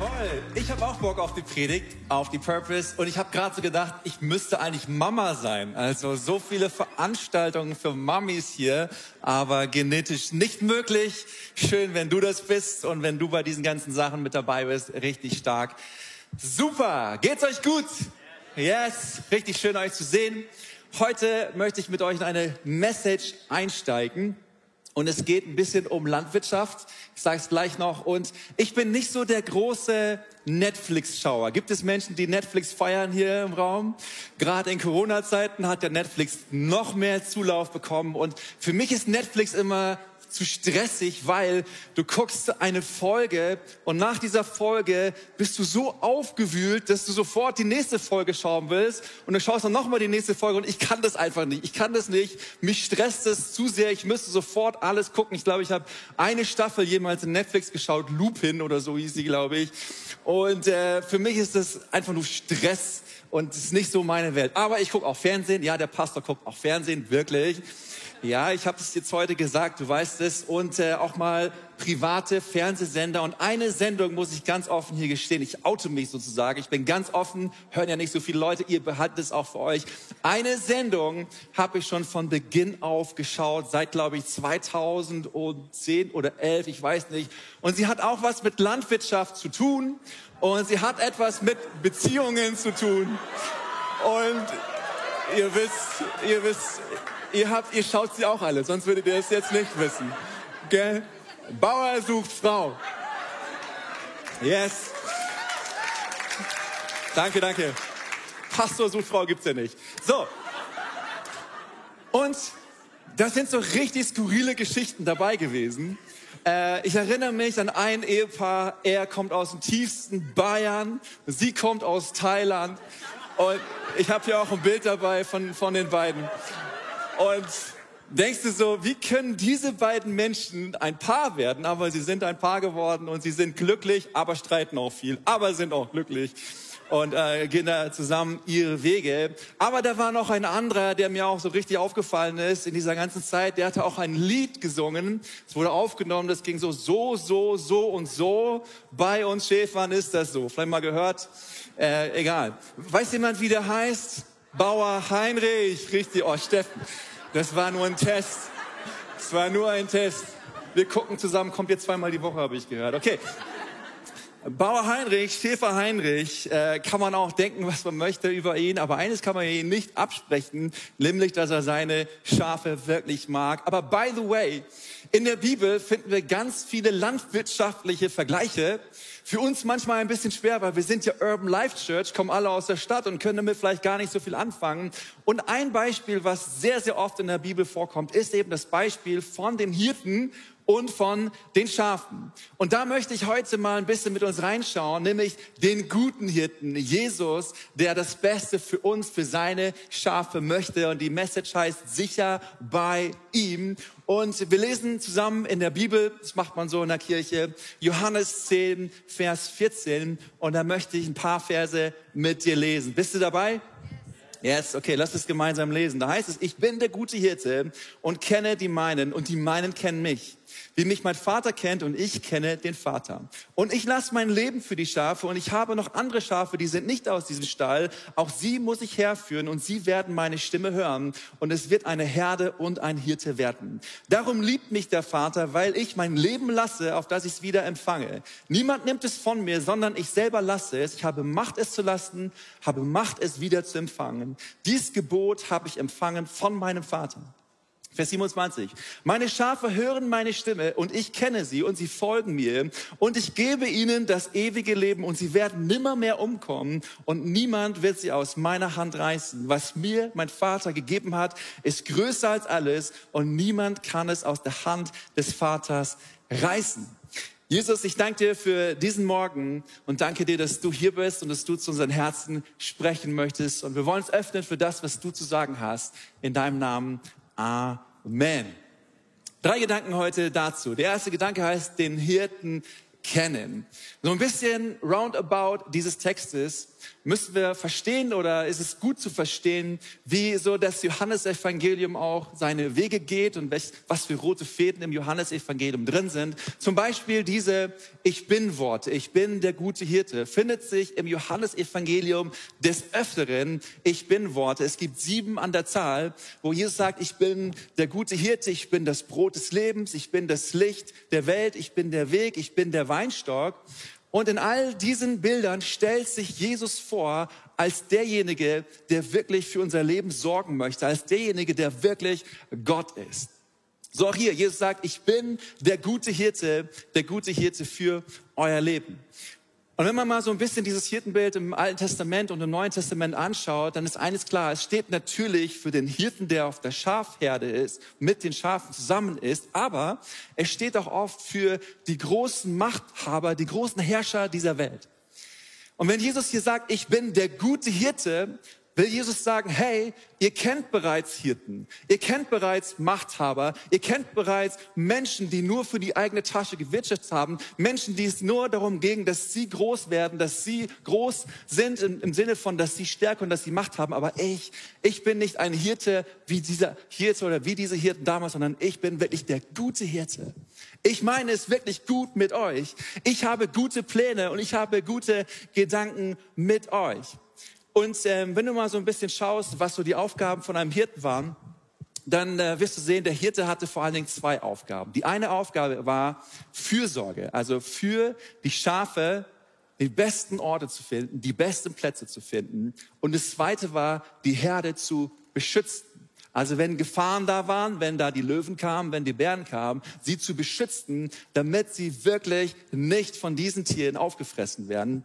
Jawohl, ich habe auch Bock auf die Predigt, auf die Purpose und ich habe gerade so gedacht, ich müsste eigentlich Mama sein. Also so viele Veranstaltungen für Mamis hier, aber genetisch nicht möglich. Schön, wenn du das bist und wenn du bei diesen ganzen Sachen mit dabei bist, richtig stark. Super, geht's euch gut? Yes, richtig schön euch zu sehen. Heute möchte ich mit euch in eine Message einsteigen und es geht ein bisschen um Landwirtschaft. Ich sage es gleich noch. Und ich bin nicht so der große Netflix-Schauer. Gibt es Menschen, die Netflix feiern hier im Raum? Gerade in Corona-Zeiten hat der Netflix noch mehr Zulauf bekommen. Und für mich ist Netflix immer zu stressig, weil du guckst eine Folge und nach dieser Folge bist du so aufgewühlt, dass du sofort die nächste Folge schauen willst und du schaust dann nochmal die nächste Folge und ich kann das einfach nicht. Ich kann das nicht. Mich stresst es zu sehr. Ich müsste sofort alles gucken. Ich glaube, ich habe eine Staffel jemals in Netflix geschaut, Lupin oder so hieß sie, glaube ich. Und äh, für mich ist das einfach nur Stress und ist nicht so meine Welt. Aber ich gucke auch Fernsehen. Ja, der Pastor guckt auch Fernsehen, wirklich. Ja, ich habe es jetzt heute gesagt, du weißt es. Und äh, auch mal private Fernsehsender. Und eine Sendung muss ich ganz offen hier gestehen. Ich oute mich sozusagen. Ich bin ganz offen, hören ja nicht so viele Leute. Ihr behaltet es auch für euch. Eine Sendung habe ich schon von Beginn auf geschaut, seit glaube ich 2010 oder 11, ich weiß nicht. Und sie hat auch was mit Landwirtschaft zu tun. Und sie hat etwas mit Beziehungen zu tun. Und ihr wisst, ihr wisst, ihr, habt, ihr schaut sie auch alle, sonst würdet ihr es jetzt nicht wissen. Gell? Bauer sucht Frau. Yes. Danke, danke. Pastor sucht Frau gibt's ja nicht. So. Und da sind so richtig skurrile Geschichten dabei gewesen. Äh, ich erinnere mich an ein Ehepaar. Er kommt aus dem tiefsten Bayern. Sie kommt aus Thailand. Und ich habe hier auch ein Bild dabei von, von den beiden. Und denkst du so, wie können diese beiden Menschen ein Paar werden? Aber sie sind ein Paar geworden und sie sind glücklich, aber streiten auch viel, aber sind auch glücklich und äh, gehen da zusammen ihre Wege. Aber da war noch ein anderer, der mir auch so richtig aufgefallen ist in dieser ganzen Zeit. Der hatte auch ein Lied gesungen. Es wurde aufgenommen. Das ging so, so, so, so und so. Bei uns Schäfern ist das so. Vielleicht mal gehört. Äh, egal. Weiß jemand, wie der heißt? Bauer Heinrich. Richtig. Oh, Steffen. Das war nur ein Test. Das war nur ein Test. Wir gucken zusammen, kommt jetzt zweimal die Woche, habe ich gehört. Okay. Bauer Heinrich, Schäfer Heinrich, äh, kann man auch denken, was man möchte über ihn, aber eines kann man ihn nicht absprechen, nämlich, dass er seine Schafe wirklich mag. Aber by the way, in der Bibel finden wir ganz viele landwirtschaftliche Vergleiche. Für uns manchmal ein bisschen schwer, weil wir sind ja Urban Life Church, kommen alle aus der Stadt und können damit vielleicht gar nicht so viel anfangen. Und ein Beispiel, was sehr, sehr oft in der Bibel vorkommt, ist eben das Beispiel von den Hirten und von den Schafen. Und da möchte ich heute mal ein bisschen mit uns reinschauen, nämlich den guten Hirten, Jesus, der das Beste für uns, für seine Schafe möchte. Und die Message heißt sicher bei ihm. Und wir lesen zusammen in der Bibel, das macht man so in der Kirche, Johannes 10, Vers 14. Und da möchte ich ein paar Verse mit dir lesen. Bist du dabei? Yes, okay, lass es gemeinsam lesen. Da heißt es, ich bin der gute Hirte und kenne die meinen und die meinen kennen mich wie mich mein Vater kennt und ich kenne den Vater. Und ich lasse mein Leben für die Schafe und ich habe noch andere Schafe, die sind nicht aus diesem Stall. Auch sie muss ich herführen und sie werden meine Stimme hören und es wird eine Herde und ein Hirte werden. Darum liebt mich der Vater, weil ich mein Leben lasse, auf das ich es wieder empfange. Niemand nimmt es von mir, sondern ich selber lasse es. Ich habe Macht, es zu lassen, habe Macht, es wieder zu empfangen. Dies Gebot habe ich empfangen von meinem Vater. Vers 27. Meine Schafe hören meine Stimme und ich kenne sie und sie folgen mir und ich gebe ihnen das ewige Leben und sie werden nimmer mehr umkommen und niemand wird sie aus meiner Hand reißen. Was mir mein Vater gegeben hat, ist größer als alles und niemand kann es aus der Hand des Vaters reißen. Jesus, ich danke dir für diesen Morgen und danke dir, dass du hier bist und dass du zu unseren Herzen sprechen möchtest. Und wir wollen uns öffnen für das, was du zu sagen hast. In deinem Namen. Amen. Drei Gedanken heute dazu. Der erste Gedanke heißt, den Hirten kennen. So ein bisschen roundabout dieses Textes müssen wir verstehen oder ist es gut zu verstehen, wie so das Johannesevangelium auch seine Wege geht und was für rote Fäden im Johannesevangelium drin sind. Zum Beispiel diese Ich bin Worte, ich bin der gute Hirte, findet sich im Johannesevangelium des Öfteren Ich bin Worte. Es gibt sieben an der Zahl, wo Jesus sagt, ich bin der gute Hirte, ich bin das Brot des Lebens, ich bin das Licht der Welt, ich bin der Weg, ich bin der Weinstock. Und in all diesen Bildern stellt sich Jesus vor als derjenige, der wirklich für unser Leben sorgen möchte, als derjenige, der wirklich Gott ist. So auch hier, Jesus sagt, ich bin der gute Hirte, der gute Hirte für euer Leben. Und wenn man mal so ein bisschen dieses Hirtenbild im Alten Testament und im Neuen Testament anschaut, dann ist eines klar, es steht natürlich für den Hirten, der auf der Schafherde ist, mit den Schafen zusammen ist, aber es steht auch oft für die großen Machthaber, die großen Herrscher dieser Welt. Und wenn Jesus hier sagt, ich bin der gute Hirte, will Jesus sagen, hey, ihr kennt bereits Hirten, ihr kennt bereits Machthaber, ihr kennt bereits Menschen, die nur für die eigene Tasche gewirtschaftet haben, Menschen, die es nur darum ging, dass sie groß werden, dass sie groß sind im, im, Sinne von, dass sie Stärke und dass sie Macht haben. Aber ich, ich bin nicht ein Hirte wie dieser Hirte oder wie diese Hirten damals, sondern ich bin wirklich der gute Hirte. Ich meine es wirklich gut mit euch. Ich habe gute Pläne und ich habe gute Gedanken mit euch. Und ähm, wenn du mal so ein bisschen schaust, was so die Aufgaben von einem Hirten waren, dann äh, wirst du sehen, der Hirte hatte vor allen Dingen zwei Aufgaben. Die eine Aufgabe war Fürsorge, also für die Schafe die besten Orte zu finden, die besten Plätze zu finden. Und das zweite war, die Herde zu beschützen. Also wenn Gefahren da waren, wenn da die Löwen kamen, wenn die Bären kamen, sie zu beschützen, damit sie wirklich nicht von diesen Tieren aufgefressen werden.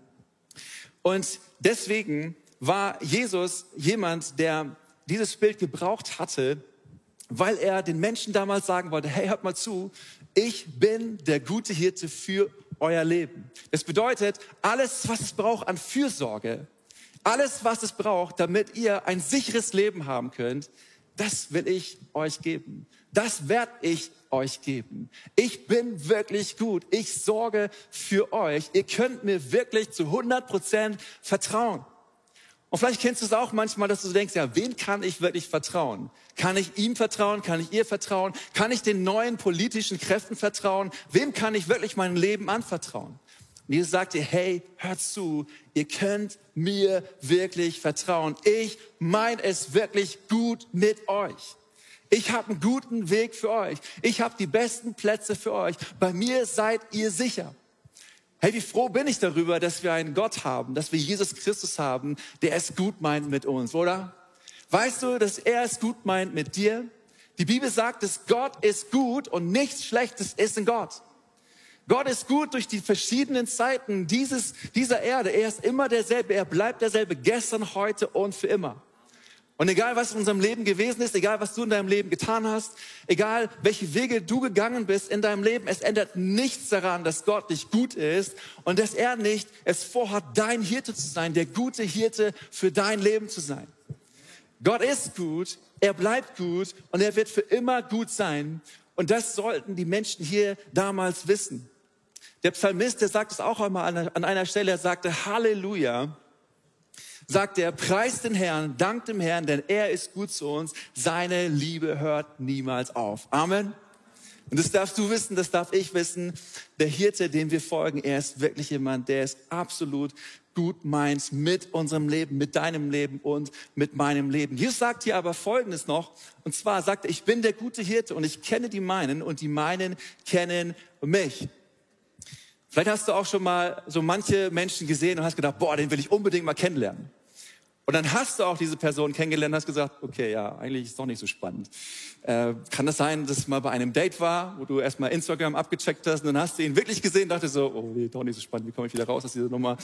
Und deswegen war Jesus jemand, der dieses Bild gebraucht hatte, weil er den Menschen damals sagen wollte, hey, hört mal zu, ich bin der gute Hirte für euer Leben. Das bedeutet, alles, was es braucht an Fürsorge, alles, was es braucht, damit ihr ein sicheres Leben haben könnt, das will ich euch geben. Das werde ich euch geben. Ich bin wirklich gut. Ich sorge für euch. Ihr könnt mir wirklich zu 100 Prozent vertrauen. Und vielleicht kennst du es auch manchmal, dass du denkst, ja, wen kann ich wirklich vertrauen? Kann ich ihm vertrauen? Kann ich ihr vertrauen? Kann ich den neuen politischen Kräften vertrauen? Wem kann ich wirklich mein Leben anvertrauen? Und Jesus sagt dir, hey, hört zu, ihr könnt mir wirklich vertrauen. Ich meine es wirklich gut mit euch. Ich habe einen guten Weg für euch. Ich habe die besten Plätze für euch. Bei mir seid ihr sicher. Hey, wie froh bin ich darüber, dass wir einen Gott haben, dass wir Jesus Christus haben, der es gut meint mit uns, oder? Weißt du, dass er es gut meint mit dir? Die Bibel sagt, dass Gott ist gut und nichts Schlechtes ist in Gott. Gott ist gut durch die verschiedenen Zeiten dieses, dieser Erde. Er ist immer derselbe. Er bleibt derselbe gestern, heute und für immer. Und egal, was in unserem Leben gewesen ist, egal, was du in deinem Leben getan hast, egal, welche Wege du gegangen bist in deinem Leben, es ändert nichts daran, dass Gott nicht gut ist und dass er nicht es vorhat, dein Hirte zu sein, der gute Hirte für dein Leben zu sein. Gott ist gut, er bleibt gut und er wird für immer gut sein. Und das sollten die Menschen hier damals wissen. Der Psalmist, der sagt es auch einmal an einer Stelle, er sagte, Halleluja sagt er, preist den Herrn, dankt dem Herrn, denn er ist gut zu uns. Seine Liebe hört niemals auf. Amen. Und das darfst du wissen, das darf ich wissen. Der Hirte, dem wir folgen, er ist wirklich jemand, der es absolut gut meint mit unserem Leben, mit deinem Leben und mit meinem Leben. Jesus sagt hier aber Folgendes noch. Und zwar sagt er, ich bin der gute Hirte und ich kenne die meinen und die meinen kennen mich. Vielleicht hast du auch schon mal so manche Menschen gesehen und hast gedacht, boah, den will ich unbedingt mal kennenlernen. Und dann hast du auch diese Person kennengelernt und hast gesagt, okay, ja, eigentlich ist es doch nicht so spannend. Äh, kann das sein, dass es mal bei einem Date war, wo du erstmal Instagram abgecheckt hast und dann hast du ihn wirklich gesehen und dachte so, oh nee, doch nicht so spannend, wie komme ich wieder raus aus dieser Nummer?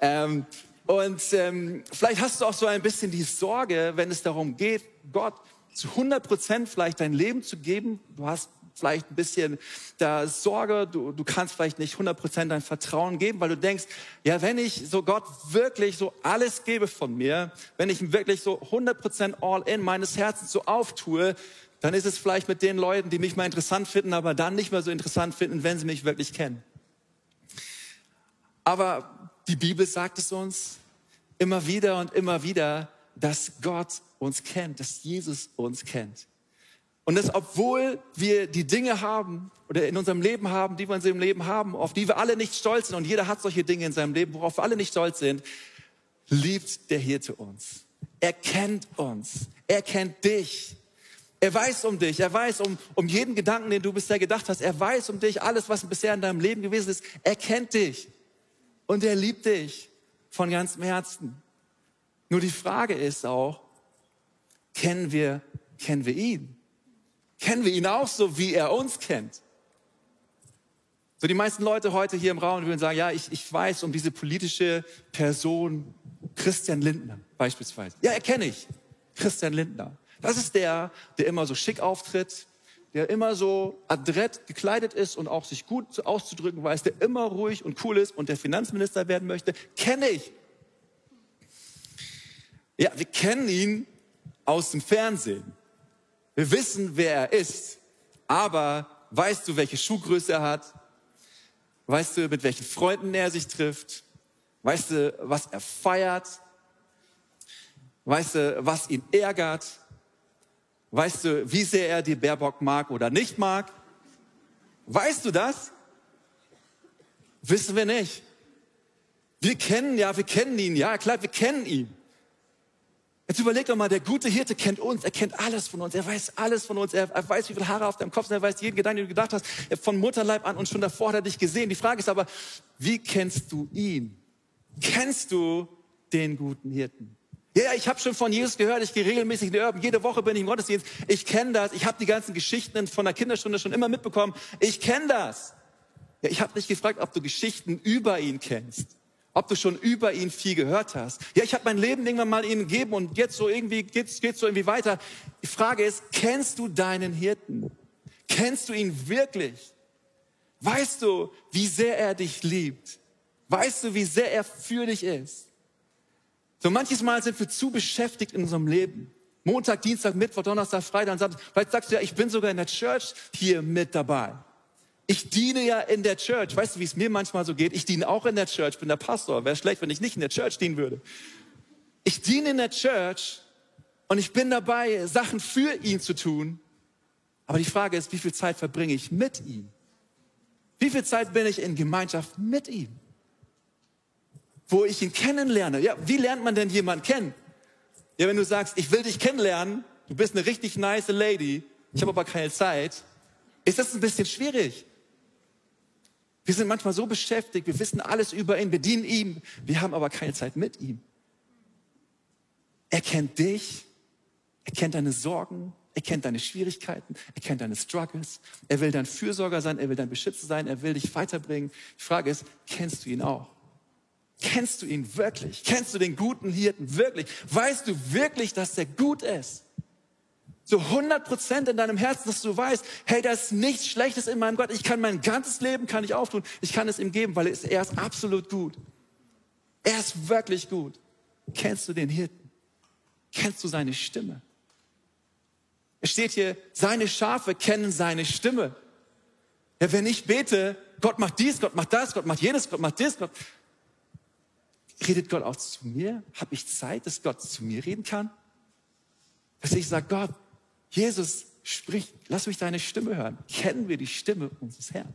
Ähm, und ähm, vielleicht hast du auch so ein bisschen die Sorge, wenn es darum geht, Gott zu 100 Prozent vielleicht dein Leben zu geben. Du hast vielleicht ein bisschen da Sorge, du, du kannst vielleicht nicht 100% dein Vertrauen geben, weil du denkst, ja, wenn ich so Gott wirklich so alles gebe von mir, wenn ich ihm wirklich so 100% all in meines Herzens so auftue, dann ist es vielleicht mit den Leuten, die mich mal interessant finden, aber dann nicht mehr so interessant finden, wenn sie mich wirklich kennen. Aber die Bibel sagt es uns, immer wieder und immer wieder, dass Gott uns kennt, dass Jesus uns kennt. Und dass obwohl wir die Dinge haben oder in unserem Leben haben, die wir in unserem Leben haben, auf die wir alle nicht stolz sind, und jeder hat solche Dinge in seinem Leben, worauf wir alle nicht stolz sind, liebt der Hirte uns. Er kennt uns. Er kennt dich. Er weiß um dich. Er weiß um, um jeden Gedanken, den du bisher gedacht hast. Er weiß um dich. Alles, was bisher in deinem Leben gewesen ist. Er kennt dich. Und er liebt dich von ganzem Herzen. Nur die Frage ist auch, kennen wir, kennen wir ihn? Kennen wir ihn auch so, wie er uns kennt? So die meisten Leute heute hier im Raum würden sagen, ja, ich, ich weiß um diese politische Person Christian Lindner beispielsweise. Ja, erkenne ich. Christian Lindner. Das ist der, der immer so schick auftritt, der immer so adrett gekleidet ist und auch sich gut auszudrücken weiß, der immer ruhig und cool ist und der Finanzminister werden möchte. Kenne ich. Ja, wir kennen ihn aus dem Fernsehen. Wir wissen, wer er ist. Aber weißt du, welche Schuhgröße er hat? Weißt du, mit welchen Freunden er sich trifft? Weißt du, was er feiert? Weißt du, was ihn ärgert? Weißt du, wie sehr er die Baerbock mag oder nicht mag? Weißt du das? Wissen wir nicht. Wir kennen, ja, wir kennen ihn, ja, klar, wir kennen ihn. Jetzt überleg doch mal, der gute Hirte kennt uns, er kennt alles von uns, er weiß alles von uns, er, weiß, wie viele Haare auf deinem Kopf sind, er weiß jeden Gedanken, den du gedacht hast, von Mutterleib an und schon davor hat er dich gesehen. Die Frage ist aber, wie kennst du ihn? Kennst du den guten Hirten? Ja, ich habe schon von Jesus gehört, ich gehe regelmäßig in die Urban, jede Woche bin ich im Gottesdienst, ich kenne das, ich habe die ganzen Geschichten von der Kinderstunde schon immer mitbekommen, ich kenne das. Ja, ich habe dich gefragt, ob du Geschichten über ihn kennst ob du schon über ihn viel gehört hast. Ja, ich habe mein Leben irgendwann mal ihm gegeben und jetzt so irgendwie geht's, geht's so irgendwie weiter. Die Frage ist, kennst du deinen Hirten? Kennst du ihn wirklich? Weißt du, wie sehr er dich liebt? Weißt du, wie sehr er für dich ist? So manches Mal sind wir zu beschäftigt in unserem Leben. Montag, Dienstag, Mittwoch, Donnerstag, Freitag Samstag. Vielleicht sagst du ja, ich bin sogar in der Church hier mit dabei. Ich diene ja in der Church. Weißt du, wie es mir manchmal so geht? Ich diene auch in der Church, bin der Pastor. Wäre schlecht, wenn ich nicht in der Church dienen würde. Ich diene in der Church und ich bin dabei, Sachen für ihn zu tun. Aber die Frage ist, wie viel Zeit verbringe ich mit ihm? Wie viel Zeit bin ich in Gemeinschaft mit ihm? Wo ich ihn kennenlerne. Ja, wie lernt man denn jemanden kennen? Ja, wenn du sagst, ich will dich kennenlernen, du bist eine richtig nice Lady, ich habe aber keine Zeit, ist das ein bisschen schwierig. Wir sind manchmal so beschäftigt, wir wissen alles über ihn, wir dienen ihm, wir haben aber keine Zeit mit ihm. Er kennt dich, er kennt deine Sorgen, er kennt deine Schwierigkeiten, er kennt deine Struggles, er will dein Fürsorger sein, er will dein Beschützer sein, er will dich weiterbringen. Die Frage ist, kennst du ihn auch? Kennst du ihn wirklich? Kennst du den guten Hirten wirklich? Weißt du wirklich, dass er gut ist? So 100 Prozent in deinem Herzen, dass du weißt, hey, da ist nichts Schlechtes in meinem Gott. Ich kann mein ganzes Leben kann ich auftun. Ich kann es ihm geben, weil er ist, absolut gut. Er ist wirklich gut. Kennst du den Hirten? Kennst du seine Stimme? Es steht hier, seine Schafe kennen seine Stimme. Ja, wenn ich bete, Gott macht dies, Gott macht das, Gott macht jenes, Gott macht das, Gott. Redet Gott auch zu mir? Habe ich Zeit, dass Gott zu mir reden kann? Dass ich sage, Gott, Jesus spricht, lass mich deine Stimme hören. Kennen wir die Stimme unseres Herrn?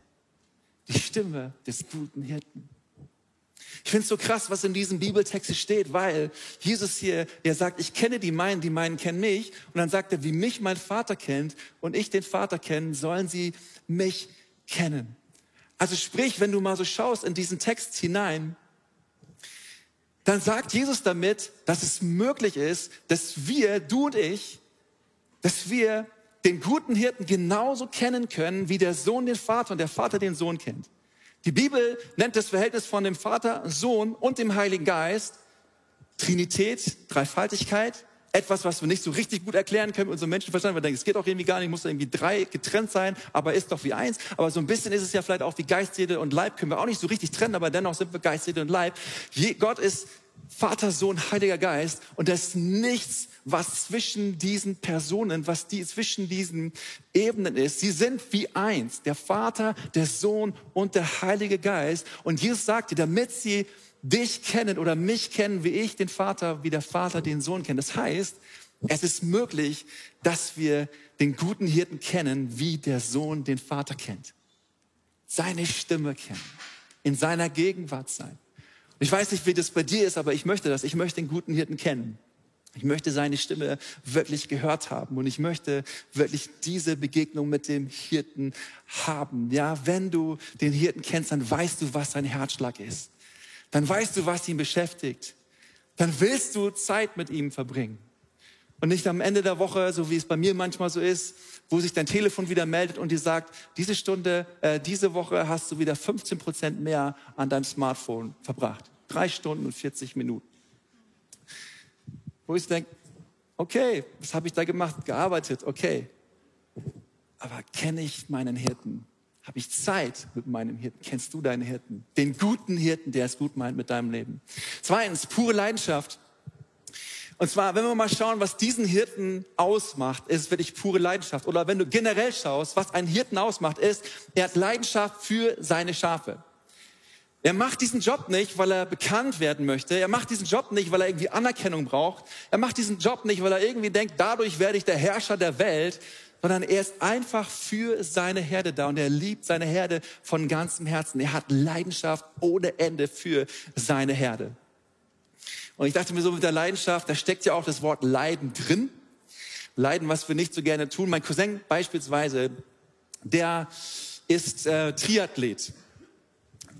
Die Stimme des guten Hirten. Ich finde es so krass, was in diesem Bibeltext steht, weil Jesus hier, er sagt, ich kenne die meinen, die meinen kennen mich. Und dann sagt er, wie mich mein Vater kennt und ich den Vater kennen, sollen sie mich kennen. Also sprich, wenn du mal so schaust in diesen Text hinein, dann sagt Jesus damit, dass es möglich ist, dass wir, du und ich, dass wir den guten Hirten genauso kennen können, wie der Sohn den Vater und der Vater den Sohn kennt. Die Bibel nennt das Verhältnis von dem Vater, Sohn und dem Heiligen Geist Trinität, Dreifaltigkeit. Etwas, was wir nicht so richtig gut erklären können mit unserem Menschenverstand. Wir denken, es geht auch irgendwie gar nicht, muss irgendwie drei getrennt sein, aber ist doch wie eins. Aber so ein bisschen ist es ja vielleicht auch wie Geist, Seele und Leib. Können wir auch nicht so richtig trennen, aber dennoch sind wir Geist, Seele und Leib. Gott ist Vater, Sohn, Heiliger Geist und da ist nichts, was zwischen diesen Personen, was die zwischen diesen Ebenen ist. Sie sind wie eins, der Vater, der Sohn und der Heilige Geist. Und Jesus sagte, damit sie dich kennen oder mich kennen, wie ich den Vater, wie der Vater den Sohn kennt. Das heißt, es ist möglich, dass wir den guten Hirten kennen, wie der Sohn den Vater kennt. Seine Stimme kennen, in seiner Gegenwart sein. Ich weiß nicht, wie das bei dir ist, aber ich möchte das. Ich möchte den guten Hirten kennen. Ich möchte seine Stimme wirklich gehört haben und ich möchte wirklich diese Begegnung mit dem Hirten haben. Ja, wenn du den Hirten kennst, dann weißt du, was sein Herzschlag ist. Dann weißt du, was ihn beschäftigt. Dann willst du Zeit mit ihm verbringen. Und nicht am Ende der Woche, so wie es bei mir manchmal so ist, wo sich dein Telefon wieder meldet und dir sagt, diese Stunde, äh, diese Woche hast du wieder 15 Prozent mehr an deinem Smartphone verbracht. Drei Stunden und 40 Minuten wo ich denke, okay, was habe ich da gemacht? Gearbeitet, okay. Aber kenne ich meinen Hirten? Habe ich Zeit mit meinem Hirten? Kennst du deinen Hirten? Den guten Hirten, der es gut meint mit deinem Leben. Zweitens, pure Leidenschaft. Und zwar, wenn wir mal schauen, was diesen Hirten ausmacht, ist wirklich pure Leidenschaft. Oder wenn du generell schaust, was einen Hirten ausmacht, ist, er hat Leidenschaft für seine Schafe. Er macht diesen Job nicht, weil er bekannt werden möchte. Er macht diesen Job nicht, weil er irgendwie Anerkennung braucht. Er macht diesen Job nicht, weil er irgendwie denkt, dadurch werde ich der Herrscher der Welt, sondern er ist einfach für seine Herde da und er liebt seine Herde von ganzem Herzen. Er hat Leidenschaft ohne Ende für seine Herde. Und ich dachte mir so mit der Leidenschaft, da steckt ja auch das Wort Leiden drin. Leiden, was wir nicht so gerne tun. Mein Cousin beispielsweise, der ist äh, Triathlet.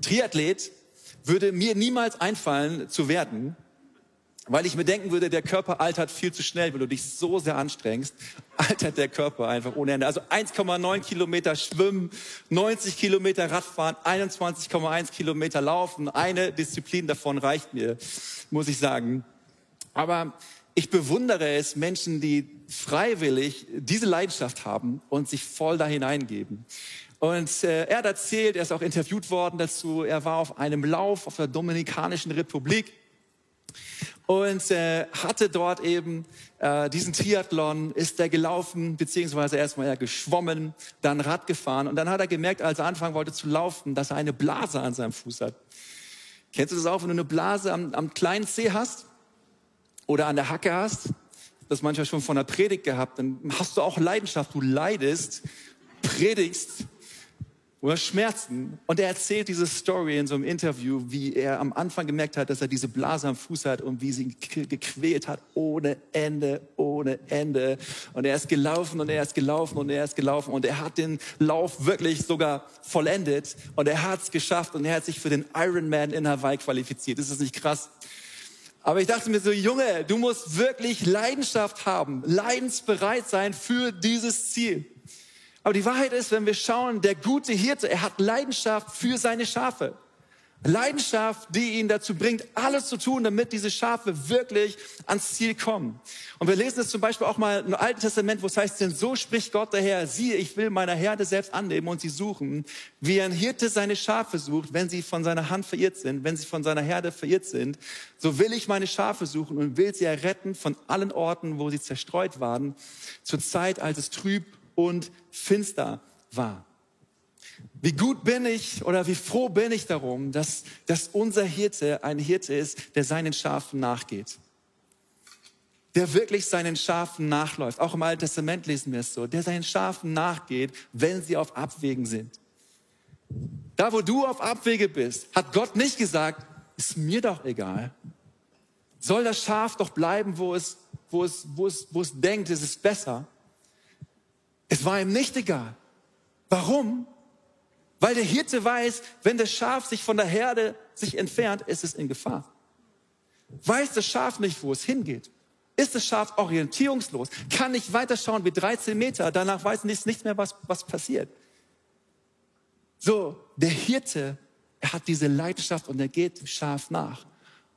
Triathlet würde mir niemals einfallen zu werden, weil ich mir denken würde, der Körper altert viel zu schnell, wenn du dich so sehr anstrengst, altert der Körper einfach ohne Ende. Also 1,9 Kilometer schwimmen, 90 Kilometer Radfahren, 21,1 Kilometer laufen. Eine Disziplin davon reicht mir, muss ich sagen. Aber ich bewundere es, Menschen, die freiwillig diese Leidenschaft haben und sich voll da hineingeben. Und äh, er hat erzählt, er ist auch interviewt worden dazu, er war auf einem Lauf auf der Dominikanischen Republik und äh, hatte dort eben äh, diesen Triathlon, ist er gelaufen, beziehungsweise erstmal er geschwommen, dann Rad gefahren und dann hat er gemerkt, als er anfangen wollte zu laufen, dass er eine Blase an seinem Fuß hat. Kennst du das auch, wenn du eine Blase am, am kleinen Zeh hast oder an der Hacke hast? Das manchmal schon von der Predigt gehabt, dann hast du auch Leidenschaft, du leidest, predigst oder Schmerzen. Und er erzählt diese Story in so einem Interview, wie er am Anfang gemerkt hat, dass er diese Blase am Fuß hat und wie sie ihn gequält hat, ohne Ende, ohne Ende. Und er ist gelaufen und er ist gelaufen und er ist gelaufen und er hat den Lauf wirklich sogar vollendet und er hat es geschafft und er hat sich für den Ironman in Hawaii qualifiziert. Ist das nicht krass? Aber ich dachte mir so, Junge, du musst wirklich Leidenschaft haben, leidensbereit sein für dieses Ziel. Aber die Wahrheit ist, wenn wir schauen, der gute Hirte, er hat Leidenschaft für seine Schafe. Leidenschaft, die ihn dazu bringt, alles zu tun, damit diese Schafe wirklich ans Ziel kommen. Und wir lesen es zum Beispiel auch mal im Alten Testament, wo es heißt, denn so spricht Gott der Herr, siehe, ich will meine Herde selbst annehmen und sie suchen, wie ein Hirte seine Schafe sucht, wenn sie von seiner Hand verirrt sind, wenn sie von seiner Herde verirrt sind, so will ich meine Schafe suchen und will sie erretten von allen Orten, wo sie zerstreut waren, zur Zeit, als es trüb und finster war. Wie gut bin ich oder wie froh bin ich darum, dass, dass unser Hirte ein Hirte ist, der seinen Schafen nachgeht. Der wirklich seinen Schafen nachläuft. Auch im Alten Testament lesen wir es so. Der seinen Schafen nachgeht, wenn sie auf Abwägen sind. Da, wo du auf Abwege bist, hat Gott nicht gesagt, ist mir doch egal. Soll das Schaf doch bleiben, wo es, wo es, wo es, wo es denkt, es ist besser. Es war ihm nicht egal. Warum? Weil der Hirte weiß, wenn das Schaf sich von der Herde sich entfernt, ist es in Gefahr. Weiß das Schaf nicht, wo es hingeht? Ist das Schaf orientierungslos? Kann nicht weiterschauen wie 13 Meter, danach weiß es nichts mehr, was, was passiert. So, der Hirte, er hat diese Leidenschaft und er geht dem Schaf nach.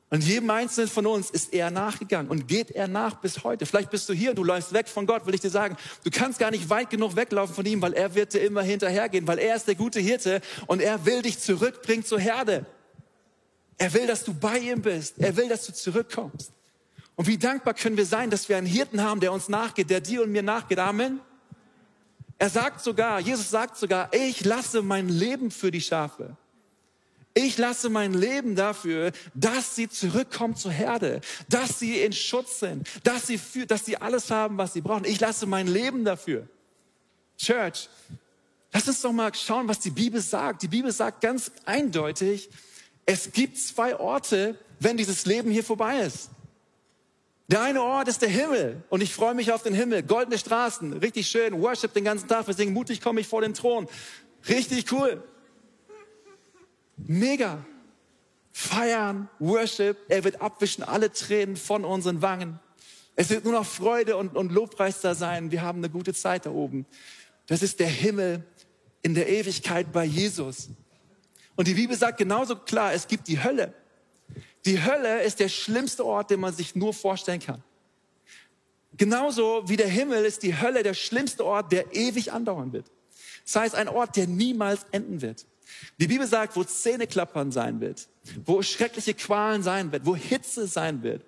Und jedem Einzelnen von uns ist er nachgegangen und geht er nach bis heute. Vielleicht bist du hier, du läufst weg von Gott, will ich dir sagen. Du kannst gar nicht weit genug weglaufen von ihm, weil er wird dir immer hinterhergehen, weil er ist der gute Hirte und er will dich zurückbringen zur Herde. Er will, dass du bei ihm bist. Er will, dass du zurückkommst. Und wie dankbar können wir sein, dass wir einen Hirten haben, der uns nachgeht, der dir und mir nachgeht. Amen. Er sagt sogar, Jesus sagt sogar, ich lasse mein Leben für die Schafe. Ich lasse mein Leben dafür, dass sie zurückkommen zur Herde, dass sie in Schutz sind, dass sie, für, dass sie alles haben, was sie brauchen. Ich lasse mein Leben dafür. Church, lass uns doch mal schauen, was die Bibel sagt. Die Bibel sagt ganz eindeutig, es gibt zwei Orte, wenn dieses Leben hier vorbei ist. Der eine Ort ist der Himmel und ich freue mich auf den Himmel. Goldene Straßen, richtig schön. Worship den ganzen Tag. Wir singen mutig komme ich vor den Thron. Richtig cool. Mega. Feiern, Worship. Er wird abwischen alle Tränen von unseren Wangen. Es wird nur noch Freude und, und Lobpreis da sein. Wir haben eine gute Zeit da oben. Das ist der Himmel in der Ewigkeit bei Jesus. Und die Bibel sagt genauso klar, es gibt die Hölle. Die Hölle ist der schlimmste Ort, den man sich nur vorstellen kann. Genauso wie der Himmel ist die Hölle der schlimmste Ort, der ewig andauern wird. Das heißt, ein Ort, der niemals enden wird. Die Bibel sagt, wo Zähneklappern sein wird, wo schreckliche Qualen sein wird, wo Hitze sein wird.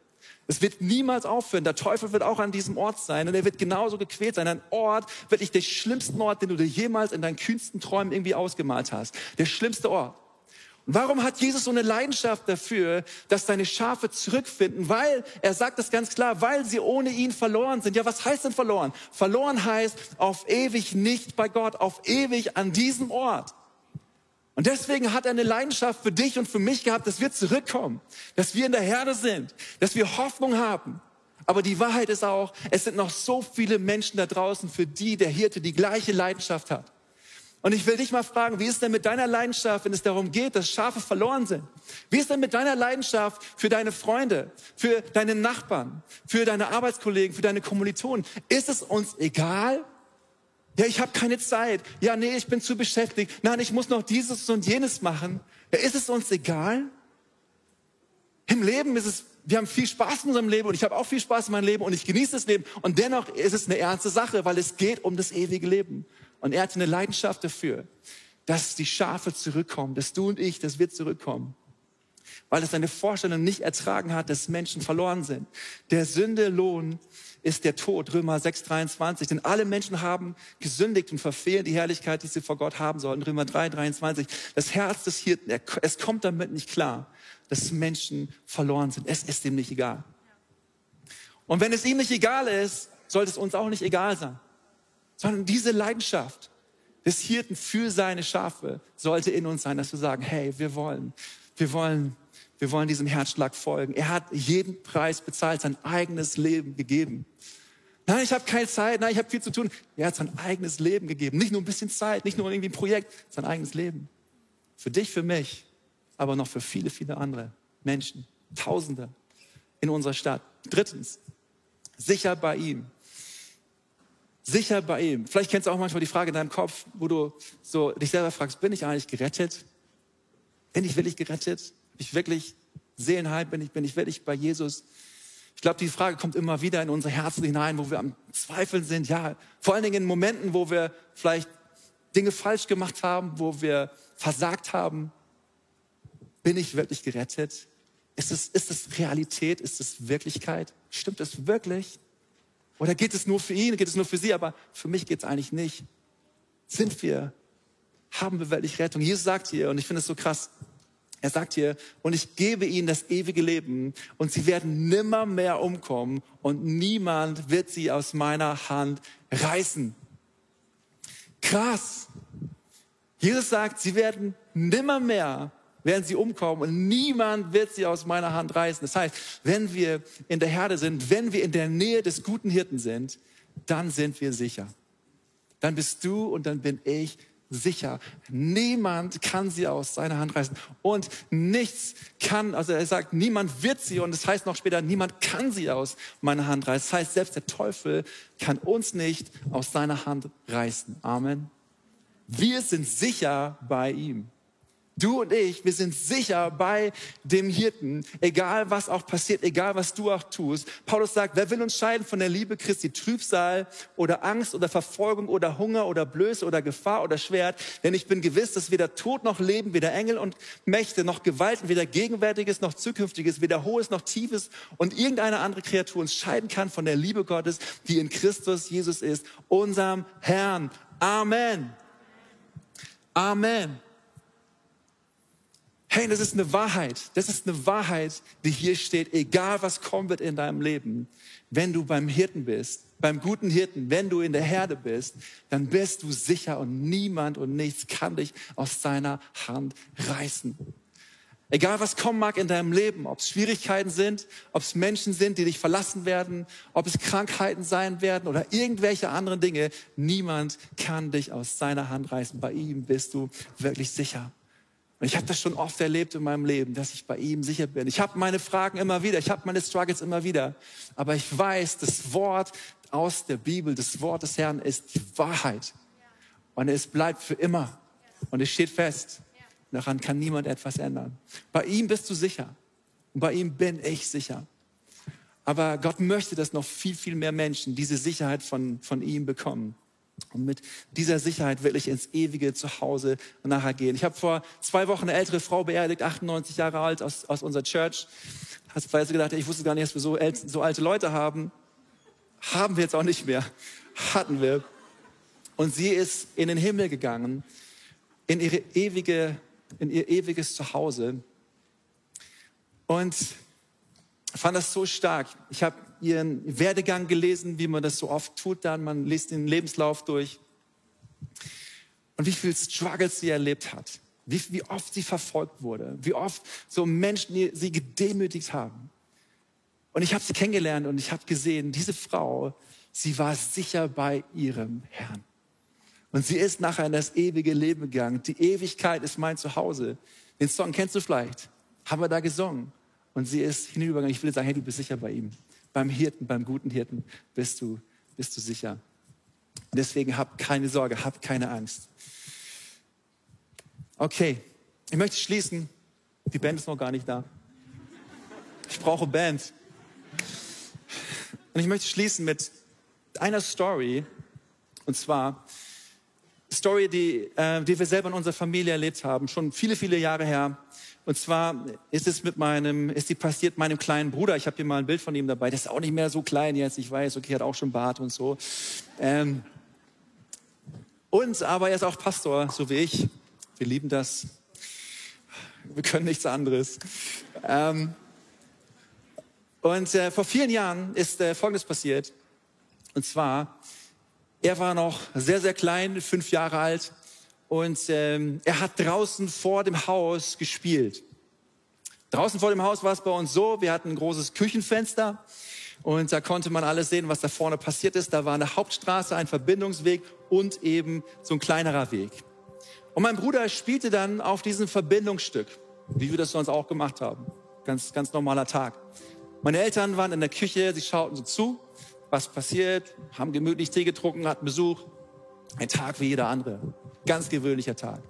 Es wird niemals aufhören. Der Teufel wird auch an diesem Ort sein und er wird genauso gequält sein. Ein Ort, wirklich der schlimmste Ort, den du dir jemals in deinen kühnsten Träumen irgendwie ausgemalt hast. Der schlimmste Ort. Warum hat Jesus so eine Leidenschaft dafür, dass seine Schafe zurückfinden? Weil, er sagt das ganz klar, weil sie ohne ihn verloren sind. Ja, was heißt denn verloren? Verloren heißt auf ewig nicht bei Gott, auf ewig an diesem Ort. Und deswegen hat er eine Leidenschaft für dich und für mich gehabt, dass wir zurückkommen, dass wir in der Herde sind, dass wir Hoffnung haben. Aber die Wahrheit ist auch, es sind noch so viele Menschen da draußen, für die der Hirte die gleiche Leidenschaft hat. Und ich will dich mal fragen, wie ist denn mit deiner Leidenschaft, wenn es darum geht, dass Schafe verloren sind? Wie ist denn mit deiner Leidenschaft für deine Freunde, für deine Nachbarn, für deine Arbeitskollegen, für deine Kommilitonen? Ist es uns egal? Ja, ich habe keine Zeit. Ja, nee, ich bin zu beschäftigt. Nein, ich muss noch dieses und jenes machen. Ja, ist es uns egal? Im Leben ist es, wir haben viel Spaß in unserem Leben und ich habe auch viel Spaß in meinem Leben und ich genieße das Leben. Und dennoch ist es eine ernste Sache, weil es geht um das ewige Leben. Und er hatte eine Leidenschaft dafür, dass die Schafe zurückkommen, dass du und ich, dass wir zurückkommen. Weil es seine Vorstellung nicht ertragen hat, dass Menschen verloren sind. Der Sünde Lohn ist der Tod, Römer 6,23. Denn alle Menschen haben gesündigt und verfehlen die Herrlichkeit, die sie vor Gott haben sollten. Römer 3,23. Das Herz des Hirten, es kommt damit nicht klar, dass Menschen verloren sind. Es ist ihm nicht egal. Und wenn es ihm nicht egal ist, sollte es uns auch nicht egal sein sondern diese Leidenschaft des Hirten für seine Schafe sollte in uns sein, dass wir sagen, hey, wir wollen, wir wollen, wir wollen diesem Herzschlag folgen. Er hat jeden Preis bezahlt, sein eigenes Leben gegeben. Nein, ich habe keine Zeit, nein, ich habe viel zu tun. Er hat sein eigenes Leben gegeben. Nicht nur ein bisschen Zeit, nicht nur irgendwie ein Projekt, sein eigenes Leben. Für dich, für mich, aber noch für viele, viele andere Menschen. Tausende in unserer Stadt. Drittens, sicher bei ihm sicher bei ihm. Vielleicht kennst du auch manchmal die Frage in deinem Kopf, wo du so dich selber fragst, bin ich eigentlich gerettet? Bin ich wirklich gerettet? Bin ich wirklich Seelenheil? Bin ich, bin ich wirklich bei Jesus? Ich glaube, die Frage kommt immer wieder in unsere Herzen hinein, wo wir am Zweifeln sind. Ja, vor allen Dingen in Momenten, wo wir vielleicht Dinge falsch gemacht haben, wo wir versagt haben. Bin ich wirklich gerettet? Ist es, ist es Realität? Ist es Wirklichkeit? Stimmt es wirklich? Oder geht es nur für ihn, geht es nur für sie, aber für mich geht es eigentlich nicht. Sind wir, haben wir wirklich Rettung? Jesus sagt hier, und ich finde es so krass, er sagt hier, und ich gebe ihnen das ewige Leben und sie werden nimmer mehr umkommen und niemand wird sie aus meiner Hand reißen. Krass. Jesus sagt, sie werden nimmer mehr werden sie umkommen und niemand wird sie aus meiner Hand reißen. Das heißt, wenn wir in der Herde sind, wenn wir in der Nähe des guten Hirten sind, dann sind wir sicher. Dann bist du und dann bin ich sicher. Niemand kann sie aus seiner Hand reißen. Und nichts kann, also er sagt, niemand wird sie, und das heißt noch später, niemand kann sie aus meiner Hand reißen. Das heißt, selbst der Teufel kann uns nicht aus seiner Hand reißen. Amen. Wir sind sicher bei ihm. Du und ich, wir sind sicher bei dem Hirten, egal was auch passiert, egal was du auch tust. Paulus sagt, wer will uns scheiden von der Liebe Christi? Trübsal oder Angst oder Verfolgung oder Hunger oder Blöße oder Gefahr oder Schwert. Denn ich bin gewiss, dass weder Tod noch Leben, weder Engel und Mächte noch Gewalten, weder Gegenwärtiges noch Zukünftiges, weder Hohes noch Tiefes und irgendeine andere Kreatur uns scheiden kann von der Liebe Gottes, die in Christus Jesus ist, unserem Herrn. Amen. Amen. Hey, das ist eine Wahrheit. Das ist eine Wahrheit, die hier steht. Egal was kommen wird in deinem Leben, wenn du beim Hirten bist, beim guten Hirten, wenn du in der Herde bist, dann bist du sicher und niemand und nichts kann dich aus seiner Hand reißen. Egal was kommen mag in deinem Leben, ob es Schwierigkeiten sind, ob es Menschen sind, die dich verlassen werden, ob es Krankheiten sein werden oder irgendwelche anderen Dinge, niemand kann dich aus seiner Hand reißen. Bei ihm bist du wirklich sicher. Und ich habe das schon oft erlebt in meinem Leben, dass ich bei ihm sicher bin. Ich habe meine Fragen immer wieder, ich habe meine Struggles immer wieder. Aber ich weiß, das Wort aus der Bibel, das Wort des Herrn ist die Wahrheit. Und es bleibt für immer. Und es steht fest. Daran kann niemand etwas ändern. Bei ihm bist du sicher. Und bei ihm bin ich sicher. Aber Gott möchte, dass noch viel, viel mehr Menschen diese Sicherheit von, von ihm bekommen. Und mit dieser Sicherheit will ich ins ewige Zuhause nachher gehen. Ich habe vor zwei Wochen eine ältere Frau beerdigt, 98 Jahre alt, aus, aus unserer Church. Hast du gedacht, ich wusste gar nicht, dass wir so, so alte Leute haben. Haben wir jetzt auch nicht mehr. Hatten wir. Und sie ist in den Himmel gegangen, in ihre ewige in ihr ewiges Zuhause. Und fand das so stark. Ich habe ihren Werdegang gelesen, wie man das so oft tut dann. Man liest den Lebenslauf durch. Und wie viel Struggles sie erlebt hat. Wie, wie oft sie verfolgt wurde. Wie oft so Menschen sie gedemütigt haben. Und ich habe sie kennengelernt und ich habe gesehen, diese Frau, sie war sicher bei ihrem Herrn. Und sie ist nachher in das ewige Leben gegangen. Die Ewigkeit ist mein Zuhause. Den Song kennst du vielleicht. Haben wir da gesungen. Und sie ist hinübergegangen. Ich will sagen, hey, du bist sicher bei ihm. Beim Hirten, beim guten Hirten bist du, bist du sicher. Deswegen hab keine Sorge, hab keine Angst. Okay, ich möchte schließen. Die Band ist noch gar nicht da. Ich brauche Band. Und ich möchte schließen mit einer Story. Und zwar, Story, die, äh, die wir selber in unserer Familie erlebt haben, schon viele, viele Jahre her. Und zwar ist es mit meinem, ist die passiert meinem kleinen Bruder. Ich habe hier mal ein Bild von ihm dabei. Der ist auch nicht mehr so klein jetzt. Ich weiß, okay, hat auch schon Bart und so. Ähm, und aber er ist auch Pastor, so wie ich. Wir lieben das. Wir können nichts anderes. Ähm, und äh, vor vielen Jahren ist äh, Folgendes passiert. Und zwar er war noch sehr, sehr klein, fünf Jahre alt. Und ähm, er hat draußen vor dem Haus gespielt. Draußen vor dem Haus war es bei uns so, wir hatten ein großes Küchenfenster und da konnte man alles sehen, was da vorne passiert ist. Da war eine Hauptstraße, ein Verbindungsweg und eben so ein kleinerer Weg. Und mein Bruder spielte dann auf diesem Verbindungsstück, wie wir das sonst auch gemacht haben. Ganz, ganz normaler Tag. Meine Eltern waren in der Küche, sie schauten so zu was passiert, haben gemütlich Tee getrunken, hatten Besuch. Ein Tag wie jeder andere. Ganz gewöhnlicher Tag.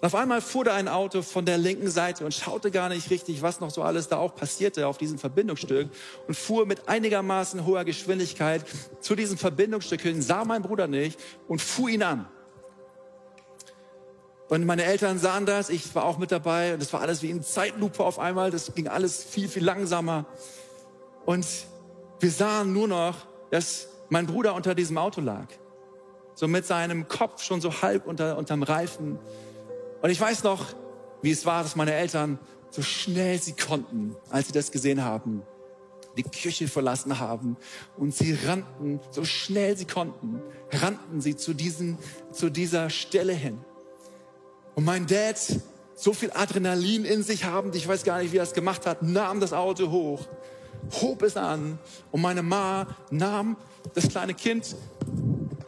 Und auf einmal fuhr da ein Auto von der linken Seite und schaute gar nicht richtig, was noch so alles da auch passierte auf diesem Verbindungsstück und fuhr mit einigermaßen hoher Geschwindigkeit zu diesem Verbindungsstück hin, sah mein Bruder nicht und fuhr ihn an. Und meine Eltern sahen das, ich war auch mit dabei und das war alles wie in Zeitlupe auf einmal, das ging alles viel, viel langsamer. Und wir sahen nur noch, dass mein Bruder unter diesem Auto lag. So mit seinem Kopf schon so halb unter, unterm Reifen. Und ich weiß noch, wie es war, dass meine Eltern so schnell sie konnten, als sie das gesehen haben, die Küche verlassen haben und sie rannten, so schnell sie konnten, rannten sie zu, diesen, zu dieser Stelle hin. Und mein Dad, so viel Adrenalin in sich habend, ich weiß gar nicht, wie er es gemacht hat, nahm das Auto hoch hob es an und meine Ma nahm das kleine Kind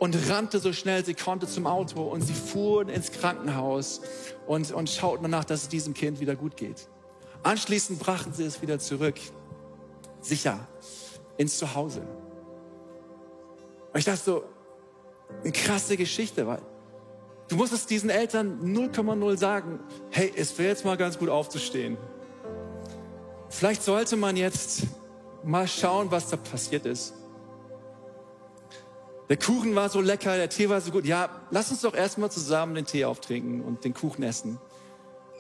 und rannte so schnell sie konnte zum Auto und sie fuhren ins Krankenhaus und, und schauten danach, dass es diesem Kind wieder gut geht. Anschließend brachten sie es wieder zurück, sicher, ins Zuhause. Und ich dachte so, eine krasse Geschichte, weil du musst es diesen Eltern 0,0 sagen, hey, es wäre jetzt mal ganz gut aufzustehen. Vielleicht sollte man jetzt mal schauen, was da passiert ist. Der Kuchen war so lecker, der Tee war so gut. Ja, lass uns doch erstmal zusammen den Tee auftrinken und den Kuchen essen.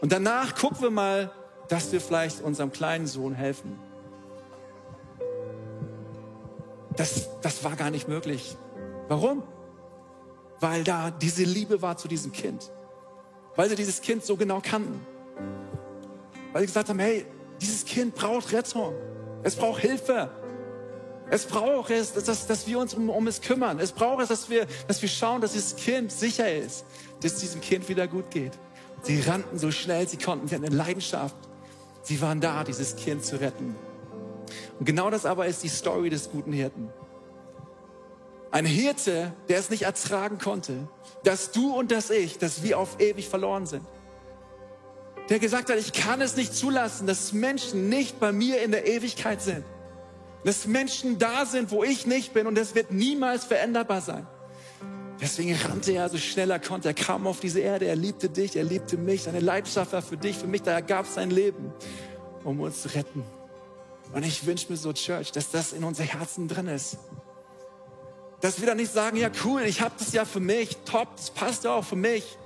Und danach gucken wir mal, dass wir vielleicht unserem kleinen Sohn helfen. Das, das war gar nicht möglich. Warum? Weil da diese Liebe war zu diesem Kind. Weil sie dieses Kind so genau kannten. Weil sie gesagt haben, hey, dieses Kind braucht Rettung. Es braucht Hilfe. Es braucht es, dass, dass wir uns um, um, es kümmern. Es braucht es, dass wir, dass wir schauen, dass dieses Kind sicher ist, dass es diesem Kind wieder gut geht. Sie rannten so schnell sie konnten. Sie hatten eine Leidenschaft. Sie waren da, dieses Kind zu retten. Und genau das aber ist die Story des guten Hirten. Ein Hirte, der es nicht ertragen konnte, dass du und dass ich, dass wir auf ewig verloren sind. Der gesagt hat, ich kann es nicht zulassen, dass Menschen nicht bei mir in der Ewigkeit sind. Dass Menschen da sind, wo ich nicht bin und das wird niemals veränderbar sein. Deswegen rannte er so schnell er konnte. Er kam auf diese Erde, er liebte dich, er liebte mich. Seine Leidenschaft war für dich, für mich. Da ergab sein Leben, um uns zu retten. Und ich wünsche mir so, Church, dass das in unser Herzen drin ist. Dass wir dann nicht sagen, ja cool, ich habe das ja für mich, top, das passt ja auch für mich.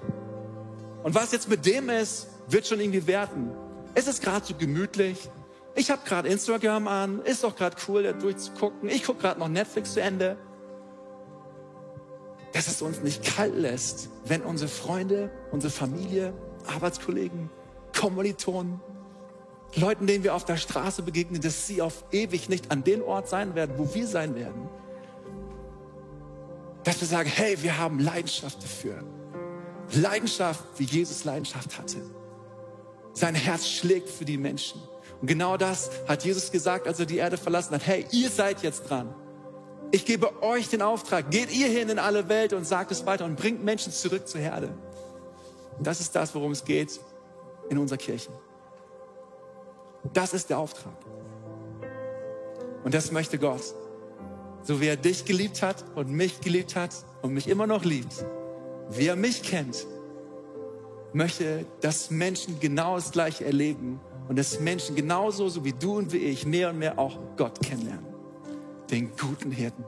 Und was jetzt mit dem ist, wird schon irgendwie werten. Es ist gerade so gemütlich. Ich habe gerade Instagram an, ist doch gerade cool, da durchzugucken. Ich gucke gerade noch Netflix zu Ende. Dass es uns nicht kalt lässt, wenn unsere Freunde, unsere Familie, Arbeitskollegen, Kommilitonen, Leuten, denen wir auf der Straße begegnen, dass sie auf ewig nicht an den Ort sein werden, wo wir sein werden. Dass wir sagen, hey, wir haben Leidenschaft dafür. Leidenschaft, wie Jesus Leidenschaft hatte. Sein Herz schlägt für die Menschen. Und genau das hat Jesus gesagt, als er die Erde verlassen hat. Hey, ihr seid jetzt dran. Ich gebe euch den Auftrag. Geht ihr hin in alle Welt und sagt es weiter und bringt Menschen zurück zur Herde. Das ist das, worum es geht in unserer Kirche. Das ist der Auftrag. Und das möchte Gott. So wie er dich geliebt hat und mich geliebt hat und mich immer noch liebt, wie er mich kennt, möchte, dass Menschen genau das Gleiche erleben und dass Menschen genauso, so wie du und wie ich, mehr und mehr auch Gott kennenlernen. Den guten Hirten,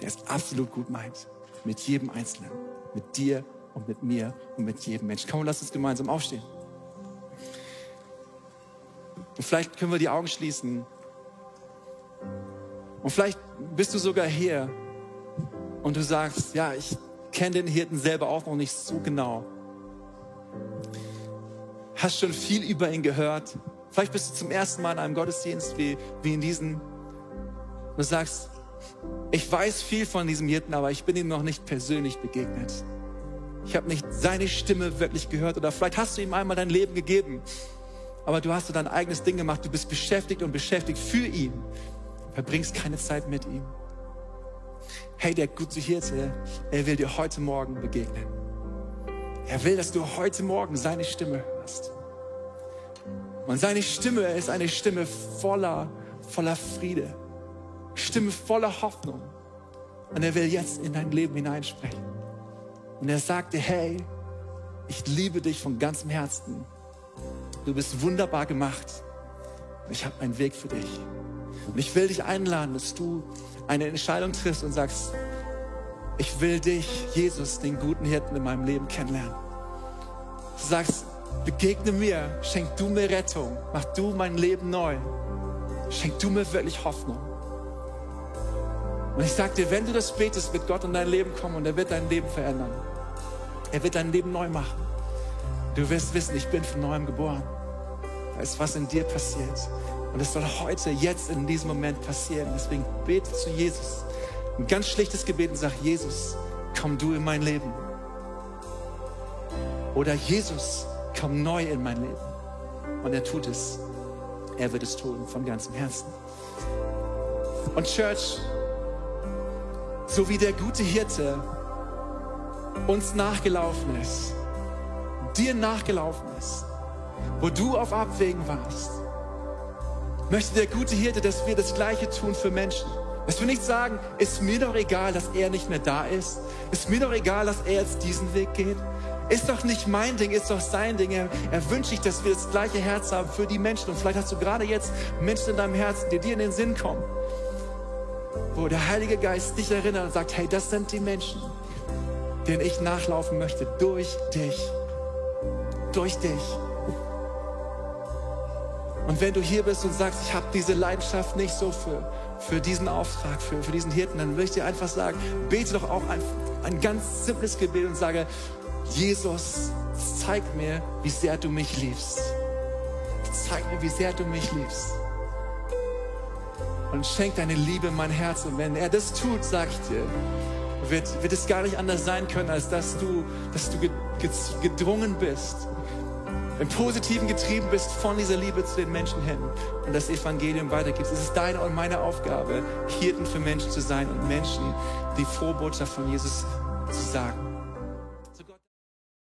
der es absolut gut meint. Mit jedem Einzelnen. Mit dir und mit mir und mit jedem Menschen. Komm, lass uns gemeinsam aufstehen. Und vielleicht können wir die Augen schließen. Und vielleicht bist du sogar hier und du sagst, ja, ich kenne den Hirten selber auch noch nicht so genau hast schon viel über ihn gehört. Vielleicht bist du zum ersten Mal in einem Gottesdienst wie, wie in diesem. Du sagst, ich weiß viel von diesem Hirten, aber ich bin ihm noch nicht persönlich begegnet. Ich habe nicht seine Stimme wirklich gehört oder vielleicht hast du ihm einmal dein Leben gegeben, aber du hast so dein eigenes Ding gemacht. Du bist beschäftigt und beschäftigt für ihn, verbringst keine Zeit mit ihm. Hey, der gute Hirte, er will dir heute Morgen begegnen. Er will, dass du heute Morgen seine Stimme hörst. Und seine Stimme ist eine Stimme voller, voller Friede. Stimme voller Hoffnung. Und er will jetzt in dein Leben hineinsprechen. Und er sagte, hey, ich liebe dich von ganzem Herzen. Du bist wunderbar gemacht. Ich habe einen Weg für dich. Und ich will dich einladen, dass du eine Entscheidung triffst und sagst, ich will dich, Jesus, den guten Hirten in meinem Leben kennenlernen. Du sagst, begegne mir, schenk du mir Rettung, mach du mein Leben neu, schenk du mir wirklich Hoffnung. Und ich sag dir, wenn du das betest, wird Gott in dein Leben kommen und er wird dein Leben verändern. Er wird dein Leben neu machen. Du wirst wissen, ich bin von neuem geboren. Da ist was in dir passiert. Und es soll heute, jetzt in diesem Moment passieren. Deswegen bete zu Jesus. Ein ganz schlichtes Gebet und sag, Jesus, komm du in mein Leben. Oder Jesus, komm neu in mein Leben. Und er tut es. Er wird es tun von ganzem Herzen. Und Church, so wie der gute Hirte uns nachgelaufen ist, dir nachgelaufen ist, wo du auf Abwägen warst, möchte der gute Hirte, dass wir das Gleiche tun für Menschen. Dass wir nicht sagen, ist mir doch egal, dass er nicht mehr da ist. Ist mir doch egal, dass er jetzt diesen Weg geht. Ist doch nicht mein Ding, ist doch sein Ding. Er, er wünscht sich, dass wir das gleiche Herz haben für die Menschen. Und vielleicht hast du gerade jetzt Menschen in deinem Herzen, die dir in den Sinn kommen, wo der Heilige Geist dich erinnert und sagt, hey, das sind die Menschen, denen ich nachlaufen möchte, durch dich. Durch dich. Und wenn du hier bist und sagst, ich habe diese Leidenschaft nicht so für, für diesen Auftrag, für, für diesen Hirten, dann will ich dir einfach sagen, bete doch auch ein, ein ganz simples Gebet und sage, Jesus, zeig mir, wie sehr du mich liebst. zeig mir, wie sehr du mich liebst. Und schenk deine Liebe in mein Herz. Und wenn er das tut, sag ich dir, wird, wird es gar nicht anders sein können, als dass du, dass du gedrungen bist, im Positiven getrieben bist von dieser Liebe zu den Menschen hin und das Evangelium weitergibst. Es ist deine und meine Aufgabe, Hirten für Menschen zu sein und Menschen die Vorbotschaft von Jesus zu sagen.